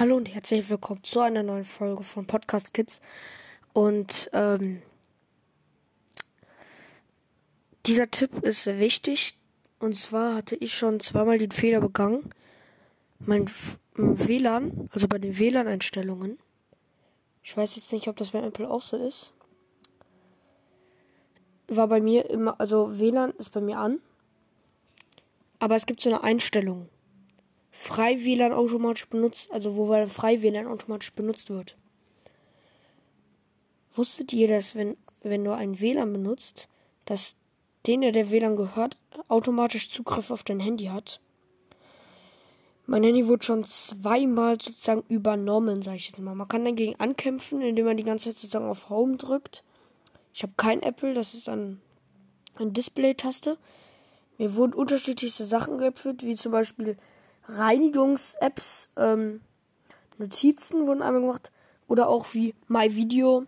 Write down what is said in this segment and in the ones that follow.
Hallo und herzlich willkommen zu einer neuen Folge von Podcast Kids. Und ähm, dieser Tipp ist wichtig. Und zwar hatte ich schon zweimal den Fehler begangen, mein WLAN, also bei den WLAN-Einstellungen. Ich weiß jetzt nicht, ob das bei Apple auch so ist. War bei mir immer, also WLAN ist bei mir an. Aber es gibt so eine Einstellung frei WLAN automatisch benutzt, also wo frei WLAN automatisch benutzt wird. Wusstet ihr, dass wenn, wenn du ein WLAN benutzt, dass den, der WLAN gehört, automatisch Zugriff auf dein Handy hat? Mein Handy wurde schon zweimal sozusagen übernommen, sag ich jetzt mal. Man kann dagegen ankämpfen, indem man die ganze Zeit sozusagen auf Home drückt. Ich habe kein Apple, das ist dann eine Display-Taste. Mir wurden unterschiedlichste Sachen geöffnet, wie zum Beispiel Reinigungs-Apps, ähm, Notizen wurden einmal gemacht. Oder auch wie MyVideo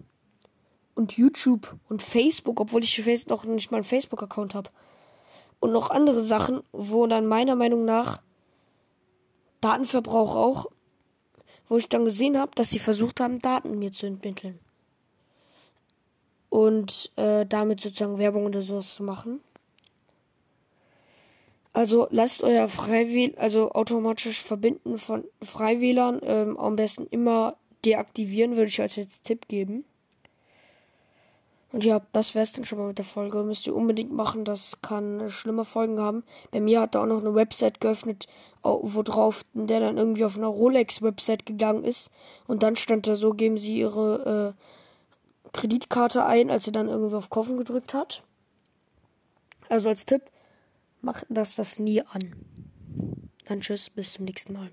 und YouTube und Facebook, obwohl ich noch nicht mal einen Facebook-Account habe. Und noch andere Sachen, wo dann meiner Meinung nach Datenverbrauch auch, wo ich dann gesehen habe, dass sie versucht haben, Daten mir zu entmitteln. Und äh, damit sozusagen Werbung oder sowas zu machen. Also lasst euer Freiwähl, also automatisch Verbinden von Freiwählern ähm, am besten immer deaktivieren, würde ich als jetzt Tipp geben. Und ja, das wär's dann schon mal mit der Folge. Müsst ihr unbedingt machen, das kann schlimme Folgen haben. Bei mir hat er auch noch eine Website geöffnet, wo drauf der dann irgendwie auf einer Rolex-Website gegangen ist. Und dann stand da so, geben sie ihre äh, Kreditkarte ein, als er dann irgendwie auf Kaufen gedrückt hat. Also als Tipp, Macht das das nie an. Dann tschüss, bis zum nächsten Mal.